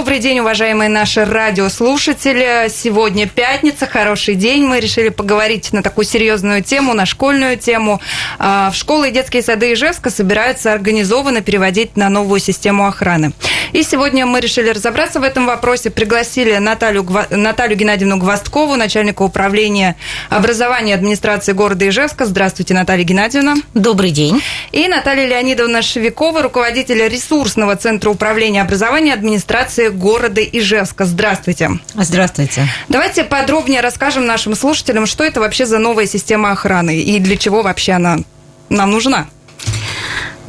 Добрый день, уважаемые наши радиослушатели. Сегодня пятница, хороший день. Мы решили поговорить на такую серьезную тему, на школьную тему. А, в школы и детские сады Ижевска собираются организованно переводить на новую систему охраны. И сегодня мы решили разобраться в этом вопросе. Пригласили Наталью, Наталью Геннадьевну Гвосткову, начальника управления образования администрации города Ижевска. Здравствуйте, Наталья Геннадьевна. Добрый день. И Наталья Леонидовна Шевикова, руководитель ресурсного центра управления образования администрации города Ижевска. Здравствуйте. Здравствуйте. Давайте подробнее расскажем нашим слушателям, что это вообще за новая система охраны и для чего вообще она нам нужна.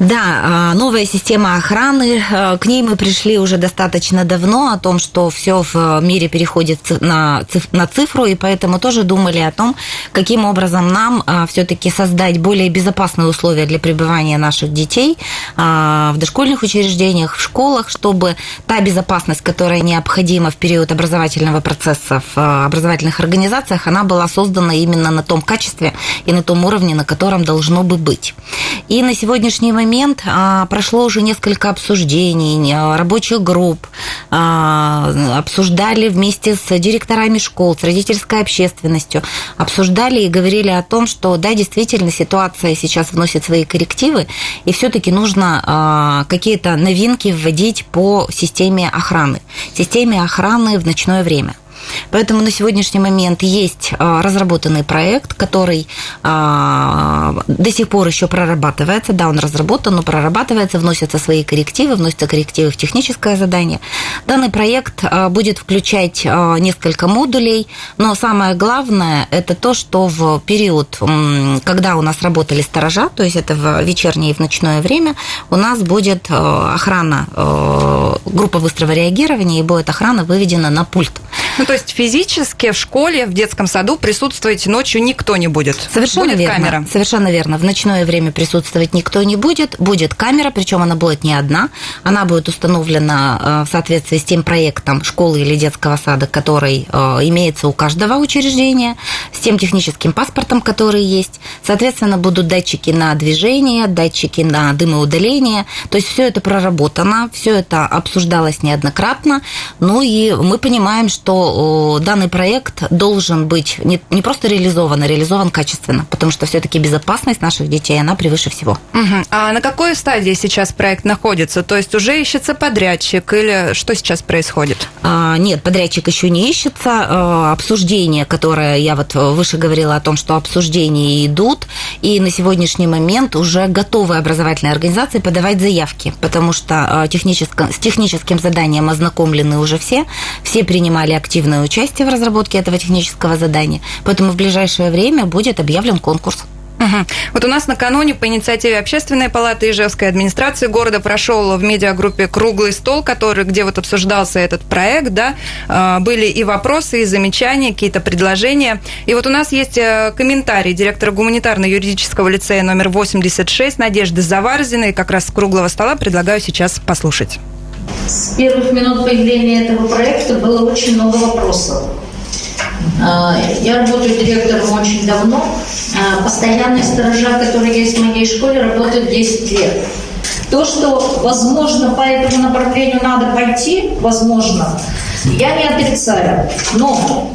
Да, а, новая система охраны, а, к ней мы пришли уже достаточно давно, о том, что все в мире переходит на, цифру, и поэтому тоже думали о том, каким образом нам а, все-таки создать более безопасные условия для пребывания наших детей в дошкольных учреждениях, в школах, чтобы та безопасность, которая необходима в период образовательного процесса в образовательных организациях, она была создана именно на том качестве и на том уровне, на котором должно бы быть. И на сегодняшний момент момент а, прошло уже несколько обсуждений, а, рабочих групп, а, обсуждали вместе с директорами школ, с родительской общественностью, обсуждали и говорили о том, что да, действительно ситуация сейчас вносит свои коррективы, и все-таки нужно какие-то новинки вводить по системе охраны, системе охраны в ночное время. Поэтому на сегодняшний момент есть а, разработанный проект, который а, до сих пор еще прорабатывается. Да, он разработан, но прорабатывается, вносятся свои коррективы, вносятся коррективы в техническое задание. Данный проект а, будет включать несколько модулей, но самое главное – это то, что в период, когда у нас работали сторожа, то есть это в вечернее и в ночное время, у нас будет охрана, группа быстрого реагирования, и будет охрана выведена на пульт. Ну, то есть физически в школе, в детском саду присутствовать ночью никто не будет. Совершенно будет верно. камера. Совершенно верно. В ночное время присутствовать никто не будет. Будет камера, причем она будет не одна. Она будет установлена э, в соответствии с тем проектом школы или детского сада, который э, имеется у каждого учреждения, с тем техническим паспортом, который есть. Соответственно, будут датчики на движение, датчики на дымоудаление. То есть все это проработано, все это обсуждалось неоднократно. Ну и мы понимаем, что данный проект должен быть не, не просто реализован, а реализован качественно, потому что все-таки безопасность наших детей, она превыше всего. Угу. А на какой стадии сейчас проект находится? То есть уже ищется подрядчик или что сейчас происходит? А, нет, подрядчик еще не ищется. А, обсуждение, которое я вот выше говорила о том, что обсуждения идут, и на сегодняшний момент уже готовы образовательные организации подавать заявки, потому что а, техническим, с техническим заданием ознакомлены уже все, все принимали активно активное участие в разработке этого технического задания, поэтому в ближайшее время будет объявлен конкурс. Угу. Вот у нас накануне по инициативе Общественной палаты Ижевской администрации города прошел в медиагруппе круглый стол, который, где вот обсуждался этот проект, да, а, были и вопросы, и замечания, какие-то предложения. И вот у нас есть э, комментарий директора гуманитарно-юридического лицея номер 86 Надежды Заварзиной. Как раз с круглого стола предлагаю сейчас послушать. С первых минут появления этого проекта было очень много вопросов. А, я работаю директором очень давно. А, постоянные сторожа, которые есть в моей школе, работают 10 лет. То, что, возможно, по этому направлению надо пойти, возможно, я не отрицаю. Но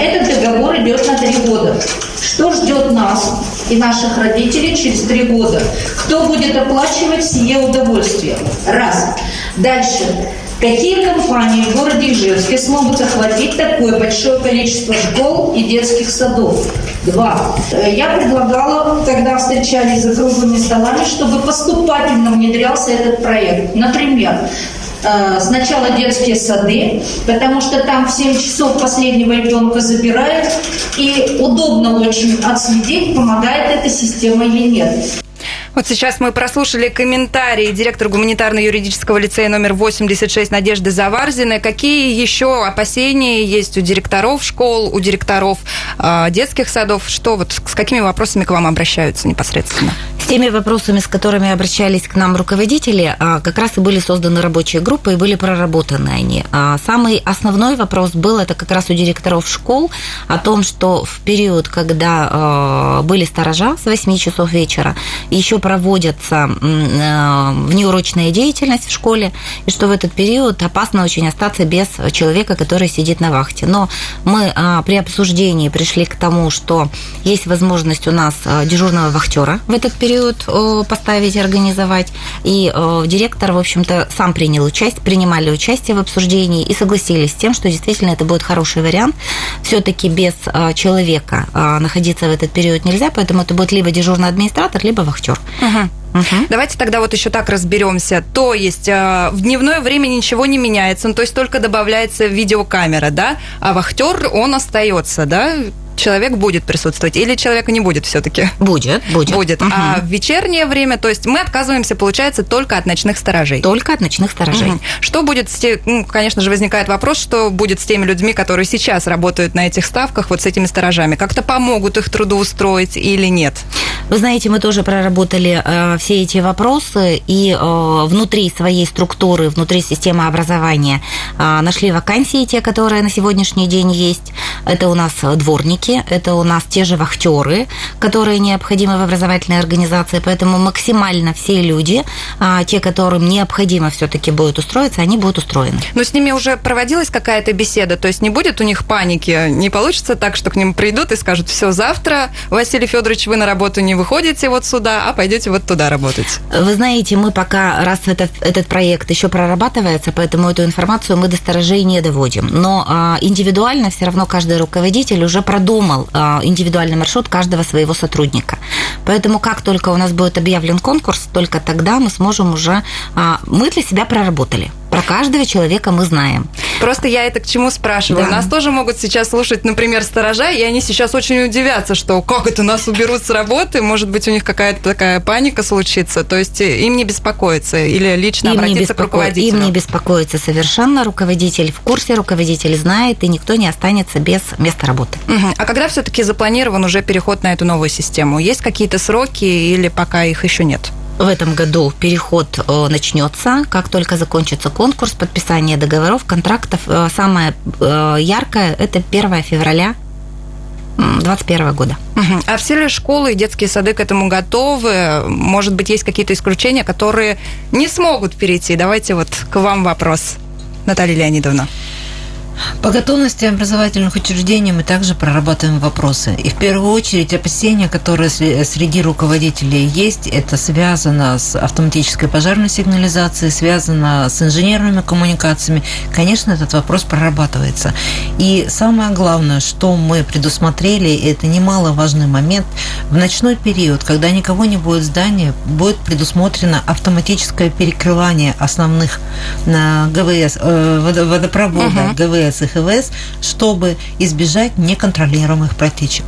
этот договор идет на три года. Что ждет нас и наших родителей через три года? Кто будет оплачивать сие удовольствие? Раз. Дальше. Какие компании в городе Ижевске смогут охватить такое большое количество школ и детских садов? Два. Я предлагала, когда встречались за круглыми столами, чтобы поступательно внедрялся этот проект. Например, Э, сначала детские сады, потому что там в 7 часов последнего ребенка забирают, и удобно очень отследить, помогает эта система или нет. Вот сейчас мы прослушали комментарии директора гуманитарно-юридического лицея номер 86 Надежды Заварзиной. Какие еще опасения есть у директоров школ, у директоров э, детских садов? Что вот с какими вопросами к вам обращаются непосредственно? С теми вопросами, с которыми обращались к нам руководители, а, как раз и были созданы рабочие группы и были проработаны они. А, самый основной вопрос был это как раз у директоров школ о том, что в период, когда были сторожа с 8 часов вечера, еще проводится внеурочная деятельность в школе, и что в этот период опасно очень остаться без человека, который сидит на вахте. Но мы при обсуждении пришли к тому, что есть возможность у нас дежурного вахтера в этот период, э, поставить, организовать. И э, директор, в общем-то, сам принял участие, принимали участие в обсуждении и согласились с тем, что действительно это будет хороший вариант. Все-таки без э, человека находиться в этот период нельзя, поэтому это будет либо дежурный администратор, либо вахтер. Угу. Давайте тогда вот еще так разберемся. То есть в дневное время ничего не меняется, ну, то есть только добавляется видеокамера, да, а вахтер он остается, да, человек будет присутствовать или человека не будет все-таки? Будет, будет. Будет. Угу. А в вечернее время, то есть мы отказываемся, получается, только от ночных сторожей. Только от ночных сторожей. Угу. Что будет с теми, ну, конечно же, возникает вопрос, что будет с теми людьми, которые сейчас работают на этих ставках, вот с этими сторожами? Как-то помогут их трудоустроить или нет? Вы знаете, мы тоже проработали э, все эти вопросы и э, внутри своей структуры, внутри системы образования э, нашли вакансии, те, которые на сегодняшний день есть. Это у нас дворники, работники, это у нас те же вахтеры, которые необходимы в образовательной организации, поэтому максимально все люди, а, те, которым необходимо все-таки будет устроиться, они будут устроены. Но с ними уже проводилась какая-то беседа, то есть не будет у них паники, не получится так, что к ним придут и скажут, все, завтра, Василий Федорович, вы на работу не выходите вот сюда, а пойдете вот туда работать. Вы знаете, мы пока, раз этот, этот проект еще прорабатывается, поэтому эту информацию мы до сторожей не доводим. Но а, индивидуально все равно каждый руководитель уже продумал продумал а, индивидуальный маршрут каждого своего сотрудника. Поэтому как только у нас будет объявлен конкурс, только тогда мы сможем уже... А, мы для себя проработали. Про каждого человека мы знаем. Просто я это к чему спрашиваю. Да. Нас тоже могут сейчас слушать, например, сторожа, и они сейчас очень удивятся, что как это нас уберут с работы, может быть, у них какая-то такая паника случится. То есть э, им не беспокоиться или лично им обратиться беспоко... к руководителю. Им не беспокоится совершенно. Руководитель в курсе, руководитель знает, и никто не останется без места работы. Угу. А когда все-таки запланирован уже переход на эту новую систему? Есть какие-то сроки или пока их еще нет? в этом году переход э, начнется, как только закончится конкурс, подписание договоров, контрактов. Э, самое э, яркое – это 1 февраля 2021 года. А все ли школы и детские сады к этому готовы? Может быть, есть какие-то исключения, которые не смогут перейти? Давайте вот к вам вопрос, Наталья Леонидовна. По готовности образовательных учреждений мы также прорабатываем вопросы. И в первую очередь опасения, которые среди руководителей есть, это связано с автоматической пожарной сигнализацией, связано с инженерными коммуникациями. Конечно, этот вопрос прорабатывается. И самое главное, что мы предусмотрели, это немаловажный момент, в ночной период, когда никого не будет в здании, будет предусмотрено автоматическое перекрывание основных на ГВС, э, водопровода, угу. ГВС АЭС и ХВС, чтобы избежать неконтролируемых протечек.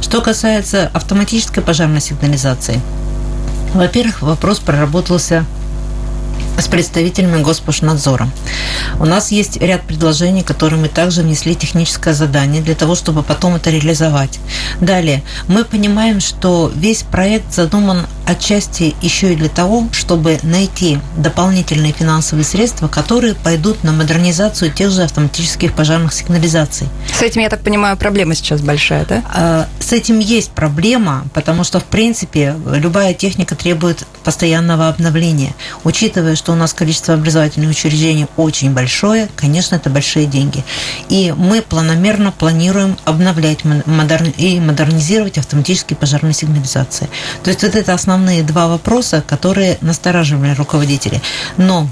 Что касается автоматической пожарной сигнализации, во-первых, вопрос проработался с представителями Госпошнадзора. У нас есть ряд предложений, которые мы также внесли техническое задание для того, чтобы потом это реализовать. Далее, мы понимаем, что весь проект задуман отчасти еще и для того, чтобы найти дополнительные финансовые средства, которые пойдут на модернизацию тех же автоматических пожарных сигнализаций. С этим, я так понимаю, проблема сейчас большая, да? А, с этим есть проблема, потому что, в принципе, любая техника требует постоянного обновления. Учитывая, что у нас количество образовательных учреждений очень большое, конечно, это большие деньги. И мы планомерно планируем обновлять и модернизировать автоматические пожарные сигнализации. То есть вот это основные два вопроса, которые настораживали руководителей. Но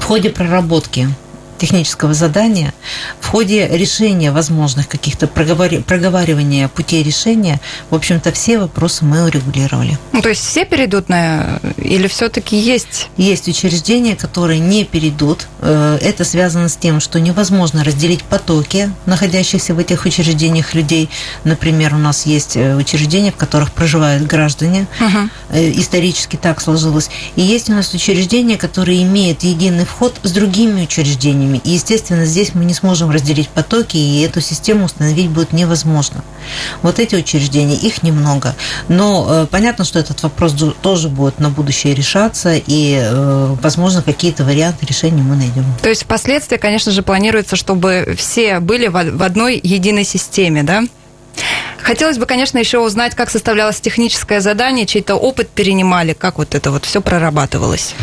в ходе проработки технического задания, в ходе решения возможных каких-то проговаривания путей решения, в общем-то, все вопросы мы урегулировали. Ну, то есть все перейдут на... Или все-таки есть? Есть учреждения, которые не перейдут. Э, это связано с тем, что невозможно разделить потоки находящихся в этих учреждениях людей. Например, у нас есть э, учреждения, в которых проживают граждане. Угу. Исторически так сложилось. И есть у нас учреждения, которые имеют единый вход с другими учреждениями. И, естественно, здесь мы не сможем разделить потоки, и эту систему установить будет невозможно. Вот эти учреждения, их немного. Но э, понятно, что этот вопрос тоже будет на будущее решаться, и, э, возможно, какие-то варианты решения мы найдем. То есть впоследствии, конечно же, планируется, чтобы все были в одной единой системе, да? Хотелось бы, конечно, еще узнать, как составлялось техническое задание, чей-то опыт перенимали, как вот это вот все прорабатывалось.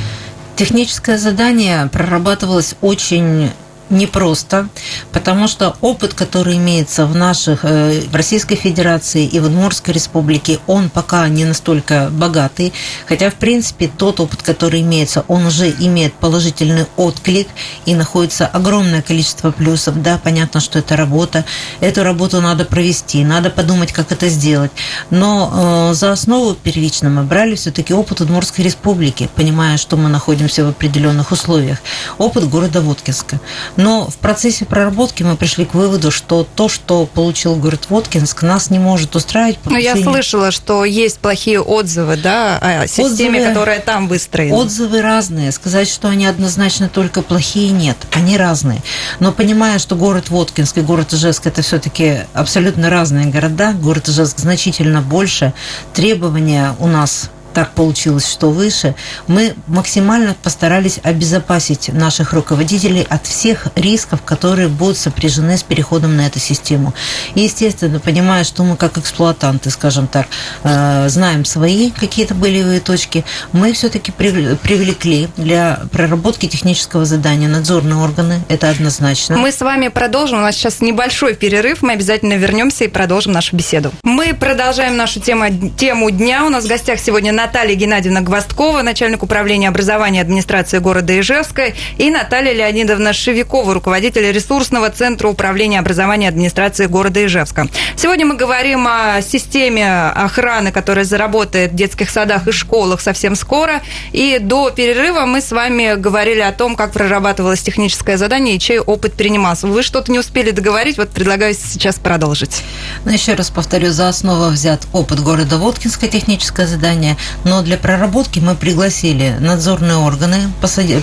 Техническое задание прорабатывалось очень непросто, потому что опыт, который имеется в наших, э, в Российской Федерации и в Удмуртской Республике, он пока не настолько богатый, хотя, в принципе, тот опыт, который имеется, он уже имеет положительный отклик и находится огромное количество плюсов. Да, понятно, что это работа, эту работу надо провести, надо подумать, как это сделать. Но э, за основу первично мы брали все-таки опыт Удмуртской Республики, понимая, что мы находимся в определенных условиях. Опыт города Воткинска. Но в процессе проработки мы пришли к выводу, что то, что получил город Воткинск, нас не может устраивать. Но я слышала, что есть плохие отзывы, да, о системе, отзывы, которая там выстроена. Отзывы разные. Сказать, что они однозначно только плохие, нет. Они разные. Но понимая, что город Воткинск и город Ижевск это все-таки абсолютно разные города, город Ижевск значительно больше, требования у нас так получилось, что выше, мы максимально постарались обезопасить наших руководителей от всех рисков, которые будут сопряжены с переходом на эту систему. И, естественно, понимая, что мы как эксплуатанты, скажем так, э, знаем свои какие-то болевые точки, мы все-таки привлекли для проработки технического задания надзорные органы, это однозначно. Мы с вами продолжим, у нас сейчас небольшой перерыв, мы обязательно вернемся и продолжим нашу беседу. Мы продолжаем нашу тему, тему дня, у нас в гостях сегодня Наталья Геннадьевна Гвоздкова, начальник управления образования администрации города Ижевска, и Наталья Леонидовна Шевикова, руководитель ресурсного центра управления образования администрации города Ижевска. Сегодня мы говорим о системе охраны, которая заработает в детских садах и школах совсем скоро. И до перерыва мы с вами говорили о том, как прорабатывалось техническое задание и чей опыт принимался. Вы что-то не успели договорить, вот предлагаю сейчас продолжить. Ну, еще раз повторю, за основу взят опыт города Воткинское техническое задание, но для проработки мы пригласили надзорные органы,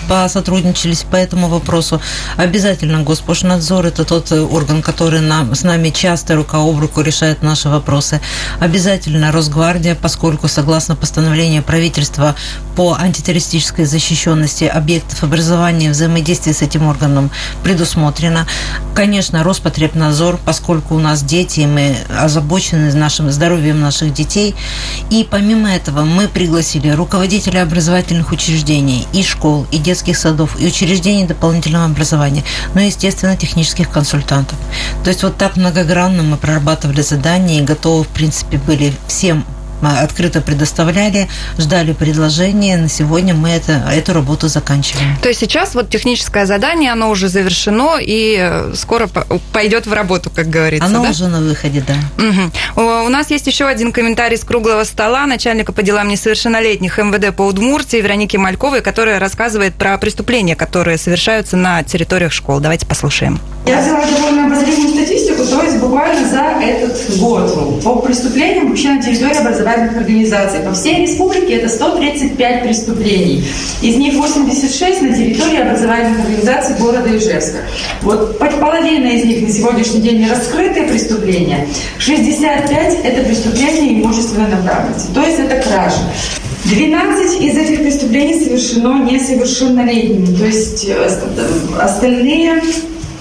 посотрудничались по этому вопросу. Обязательно Госпошнадзор – это тот орган, который нам, с нами часто рука об руку решает наши вопросы. Обязательно Росгвардия, поскольку согласно постановлению правительства по антитеррористической защищенности объектов образования взаимодействие с этим органом предусмотрено. Конечно, Роспотребнадзор, поскольку у нас дети, мы озабочены нашим здоровьем наших детей. И помимо этого мы пригласили руководителей образовательных учреждений и школ, и детских садов, и учреждений дополнительного образования, но, естественно, технических консультантов. То есть вот так многогранно мы прорабатывали задания и готовы, в принципе, были всем открыто предоставляли, ждали предложения. На сегодня мы это, эту работу заканчиваем. То есть сейчас вот техническое задание, оно уже завершено и э, скоро пойдет в работу, как говорится. Оно да? уже на выходе, да. Угу. У нас есть еще один комментарий с круглого стола начальника по делам несовершеннолетних МВД по Удмуртии Вероники Мальковой, которая рассказывает про преступления, которые совершаются на территориях школ. Давайте послушаем. Я взяла довольно обозримую статистику, то есть буквально за этот год по преступлениям вообще на территории образовательных организаций. По всей республике это 135 преступлений. Из них 86 на территории образовательных организаций города Ижевска. Вот половина из них на сегодняшний день не раскрытые преступления. 65 это преступления имущественной направленности. То есть это кражи. 12 из этих преступлений совершено несовершеннолетними, то есть э, остальные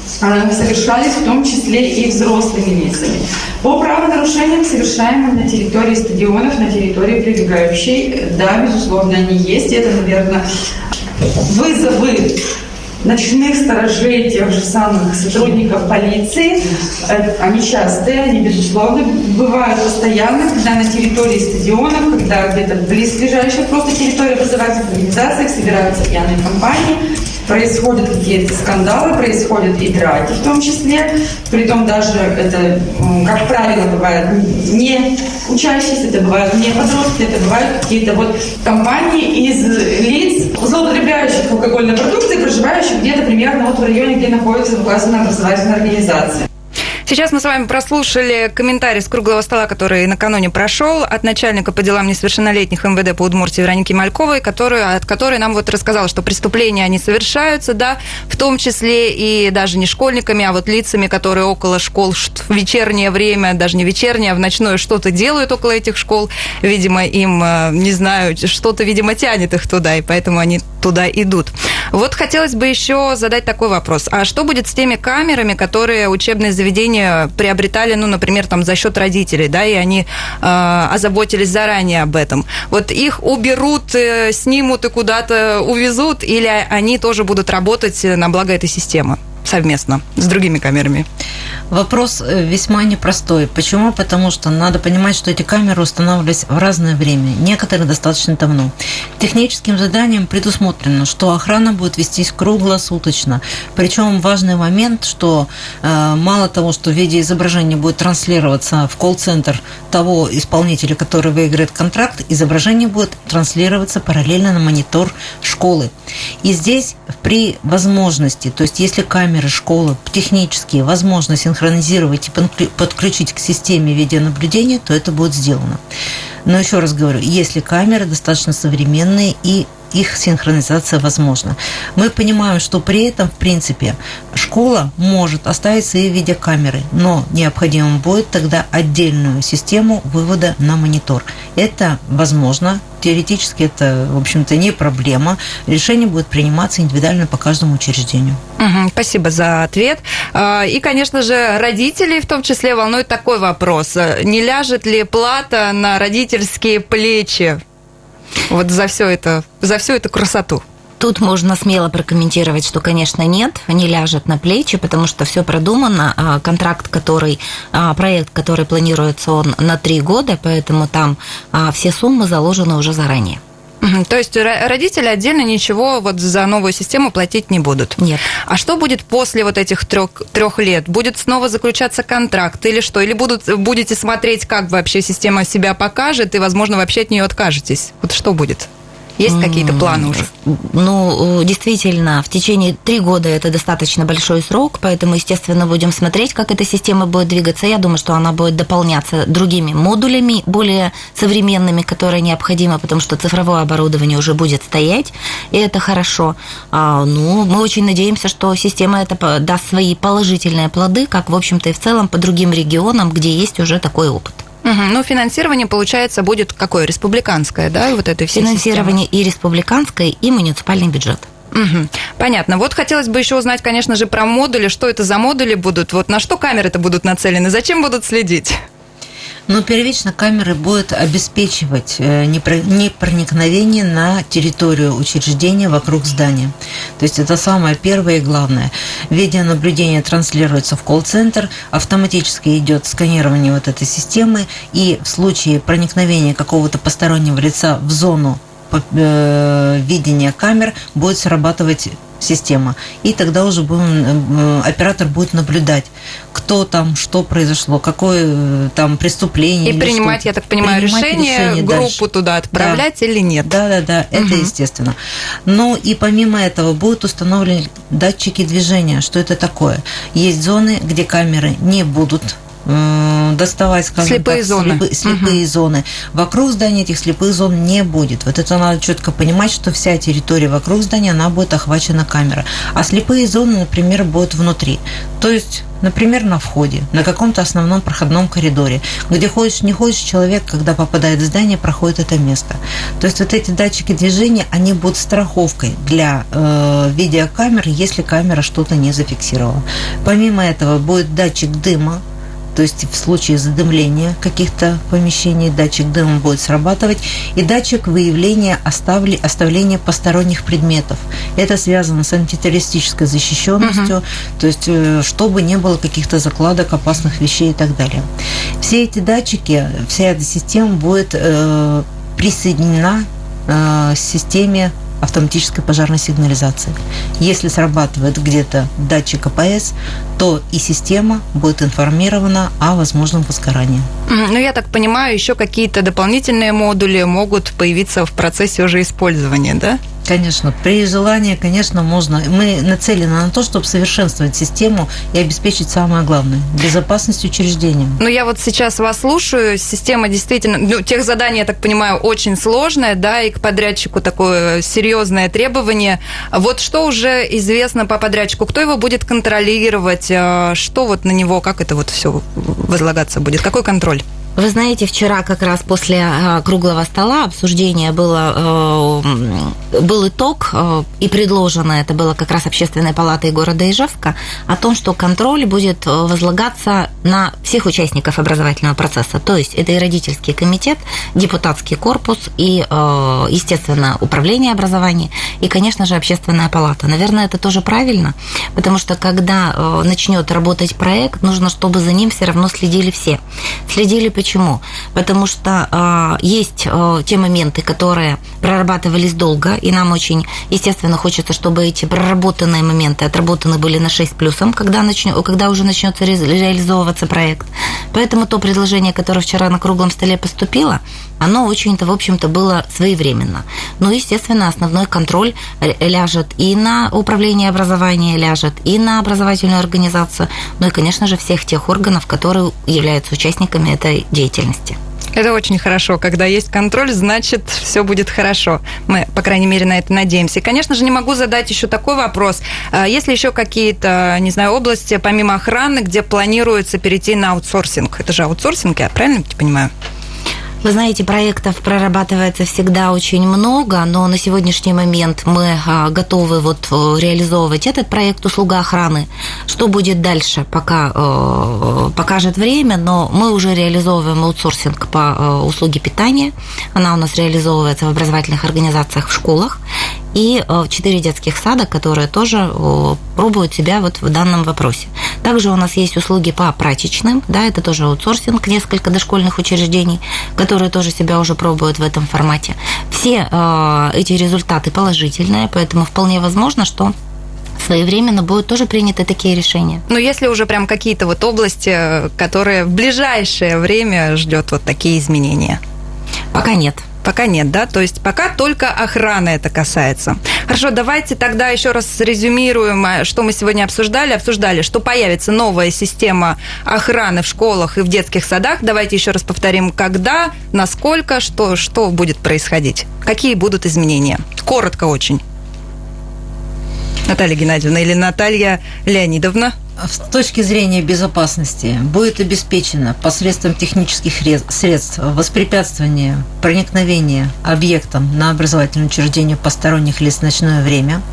совершались в том числе и взрослыми лицами. По правонарушениям, совершаемым на территории стадионов, на территории прилегающей, да, безусловно, они есть. Это, наверное, вызовы ночных сторожей, тех же самых сотрудников полиции. Э, они частые, они, безусловно, бывают постоянно, когда на территории стадионов, когда где-то близлежащих просто территории образовательных организаций собираются пьяные компании, происходят какие-то скандалы, происходят и драки в том числе. Притом даже это, как правило, бывает не учащиеся, это бывают не подростки, это бывают какие-то вот компании из лиц, злоупотребляющих алкогольной продукцией, проживающих где-то примерно вот в районе, где находится указанная образовательная организация. Сейчас мы с вами прослушали комментарий с круглого стола, который накануне прошел от начальника по делам несовершеннолетних МВД по Удмуртии Вероники Мальковой, которую, от которой нам вот рассказала, что преступления, они совершаются, да, в том числе и даже не школьниками, а вот лицами, которые около школ в вечернее время, даже не вечернее, а в ночное что-то делают около этих школ. Видимо, им, э, не знаю, что-то, видимо, тянет их туда, и поэтому они туда идут. Вот хотелось бы еще задать такой вопрос. А что будет с теми камерами, которые учебные заведения приобретали, ну, например, там за счет родителей, да, и они э, озаботились заранее об этом? Вот их уберут, э, снимут и куда-то увезут, или они тоже будут работать на благо этой системы? Совместно с другими камерами? Вопрос э, весьма непростой. Почему? Потому что надо понимать, что эти камеры устанавливались в разное время, некоторые достаточно давно. Техническим заданием предусмотрено, что охрана будет вестись круглосуточно. Причем важный момент, что э, мало того, что видеоизображение будет транслироваться в колл-центр того исполнителя, который выиграет контракт, изображение будет транслироваться параллельно на монитор школы. И здесь при возможности, то есть если камеры школы технические возможно синхронизировать и подключить к системе видеонаблюдения, то это будет сделано. Но еще раз говорю, если камеры достаточно современные и их синхронизация возможна. Мы понимаем, что при этом, в принципе, школа может оставить свои видеокамеры, но необходимо будет тогда отдельную систему вывода на монитор. Это возможно, теоретически это, в общем-то, не проблема. Решение будет приниматься индивидуально по каждому учреждению. Угу, спасибо за ответ. А, и, конечно же, родителей в том числе волнует такой вопрос. Не ляжет ли плата на родительские плечи вот за все это, за всю эту красоту. Тут можно смело прокомментировать, что, конечно, нет, не ляжет на плечи, потому что все продумано. А контракт, который, а, проект, который планируется, он на три года, поэтому там а, все суммы заложены уже заранее. То есть родители отдельно ничего вот за новую систему платить не будут? Нет. А что будет после вот этих трех, трех лет? Будет снова заключаться контракт или что? Или будут, будете смотреть, как вообще система себя покажет, и, возможно, вообще от нее откажетесь? Вот что будет? Есть какие-то планы уже? Ну, действительно, в течение три года это достаточно большой срок, поэтому, естественно, будем смотреть, как эта система будет двигаться. Я думаю, что она будет дополняться другими модулями, более современными, которые необходимы, потому что цифровое оборудование уже будет стоять, и это хорошо. А, ну, мы очень надеемся, что система это даст свои положительные плоды, как, в общем-то, и в целом по другим регионам, где есть уже такой опыт. Угу. Ну, финансирование, получается, будет какое? Республиканское, да, вот этой всей Финансирование системы? и республиканское, и муниципальный бюджет. Угу. Понятно. Вот хотелось бы еще узнать, конечно же, про модули. Что это за модули будут? Вот на что камеры-то будут нацелены? Зачем будут следить? Но первично камеры будут обеспечивать э, непроникновение на территорию учреждения вокруг здания. То есть это самое первое и главное. Видеонаблюдение транслируется в колл-центр, автоматически идет сканирование вот этой системы, и в случае проникновения какого-то постороннего лица в зону э, видения камер будет срабатывать система. И тогда уже будем, э, оператор будет наблюдать, кто там, что произошло, какое э, там преступление. И принимать, я так понимаю, принимать решение, решение группу дальше. туда отправлять да. или нет. Да, да, да, это угу. естественно. Но и помимо этого будут установлены датчики движения. Что это такое? Есть зоны, где камеры не будут доставать, скажем слепые так, зоны. Слепы, слепые угу. зоны. Вокруг здания этих слепых зон не будет. Вот это надо четко понимать, что вся территория вокруг здания, она будет охвачена камерой. А слепые зоны, например, будут внутри. То есть Например, на входе, на каком-то основном проходном коридоре, где ходишь, не ходишь, человек, когда попадает в здание, проходит это место. То есть вот эти датчики движения, они будут страховкой для э, видеокамеры, если камера что-то не зафиксировала. Помимо этого будет датчик дыма, то есть в случае задымления каких-то помещений датчик дыма будет срабатывать, и датчик выявления оставли, оставления посторонних предметов. Это связано с антитеррористической защищенностью, угу. то есть э, чтобы не было каких-то закладок опасных вещей и так далее. Все эти датчики, вся эта система будет э, присоединена э, системе автоматической пожарной сигнализации. Если срабатывает где-то датчик АПС, то и система будет информирована о возможном возгорании. Ну, я так понимаю, еще какие-то дополнительные модули могут появиться в процессе уже использования, да? Конечно, при желании, конечно, можно. Мы нацелены на то, чтобы совершенствовать систему и обеспечить самое главное – безопасность учреждения. Ну, я вот сейчас вас слушаю, система действительно, ну, тех заданий, я так понимаю, очень сложная, да, и к подрядчику такое серьезное требование. Вот что уже известно по подрядчику, кто его будет контролировать, а, что вот на него, как это вот все возлагаться будет, какой контроль? Вы знаете, вчера как раз после э, круглого стола обсуждения было, э, был итог, э, и предложено это было как раз Общественной палатой города Ижевска, о том, что контроль будет возлагаться на всех участников образовательного процесса. То есть это и родительский комитет, депутатский корпус, и, естественно, управление образования, и, конечно же, Общественная палата. Наверное, это тоже правильно, потому что когда начнет работать проект, нужно, чтобы за ним все равно следили все. Следили почему? Почему? Потому что э, есть э, те моменты, которые прорабатывались долго, и нам очень, естественно, хочется, чтобы эти проработанные моменты отработаны были на 6 плюсом, когда, начнё, когда уже начнется ре реализовываться проект. Поэтому то предложение, которое вчера на круглом столе поступило, оно очень-то, в общем-то, было своевременно. Но, естественно, основной контроль ляжет и на управление образования, ляжет и на образовательную организацию, ну и, конечно же, всех тех органов, которые являются участниками этой деятельности. Это очень хорошо. Когда есть контроль, значит, все будет хорошо. Мы, по крайней мере, на это надеемся. И, конечно же, не могу задать еще такой вопрос. А есть ли еще какие-то, не знаю, области, помимо охраны, где планируется перейти на аутсорсинг? Это же аутсорсинг, я правильно понимаю? Вы знаете, проектов прорабатывается всегда очень много, но на сегодняшний момент мы а, готовы вот э, реализовывать этот проект «Услуга охраны». Что будет дальше, пока э, покажет время, но мы уже реализовываем аутсорсинг по э, услуге питания. Она у нас реализовывается в образовательных организациях в школах и э, четыре детских сада, которые тоже пробуют себя вот в данном вопросе. Также у нас есть услуги по прачечным, да, это тоже аутсорсинг, несколько дошкольных учреждений, которые тоже себя уже пробуют в этом формате. Все э, эти результаты положительные, поэтому вполне возможно, что своевременно будут тоже приняты такие решения. Но если уже прям какие-то вот области, которые в ближайшее время ждет вот такие изменения? Пока нет. Пока нет, да? То есть пока только охрана это касается. Хорошо, давайте тогда еще раз резюмируем, а, что мы сегодня обсуждали. Обсуждали, что появится новая система охраны в школах и в детских садах. Давайте еще раз повторим, когда, насколько, что, что будет происходить. Какие будут изменения? Коротко очень. Наталья Геннадьевна или Наталья Леонидовна? С точки зрения безопасности будет обеспечено посредством технических средств воспрепятствование проникновения объектом на образовательное учреждение посторонних лиц в ночное время,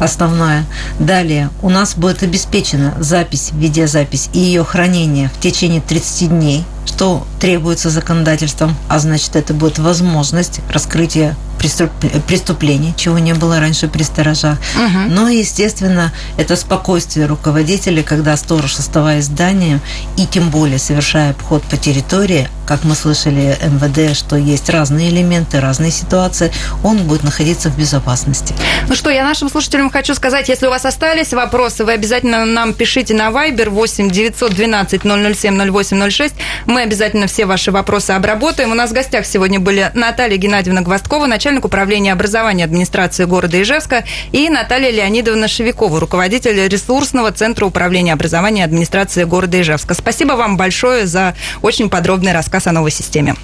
основное. Далее у нас будет обеспечена запись, видеозапись и ее хранение в течение 30 дней, что требуется законодательством, а значит это будет возможность раскрытия преступлений, чего не было раньше при сторожах. Угу. Но, естественно, это спокойствие руководителя, когда сторож, оставаясь в здании, и тем более совершая обход по территории, как мы слышали МВД, что есть разные элементы, разные ситуации, он будет находиться в безопасности. Ну что, я нашим слушателям хочу сказать, если у вас остались вопросы, вы обязательно нам пишите на Viber 8 912 007 0806. Мы обязательно все ваши вопросы обработаем. У нас в гостях сегодня были Наталья Геннадьевна Гвоздкова, начальник управления образования администрации города Ижевска, и Наталья Леонидовна Шевикова, руководитель ресурсного центра управления образования администрации города Ижевска. Спасибо вам большое за очень подробный рассказ о новой системе.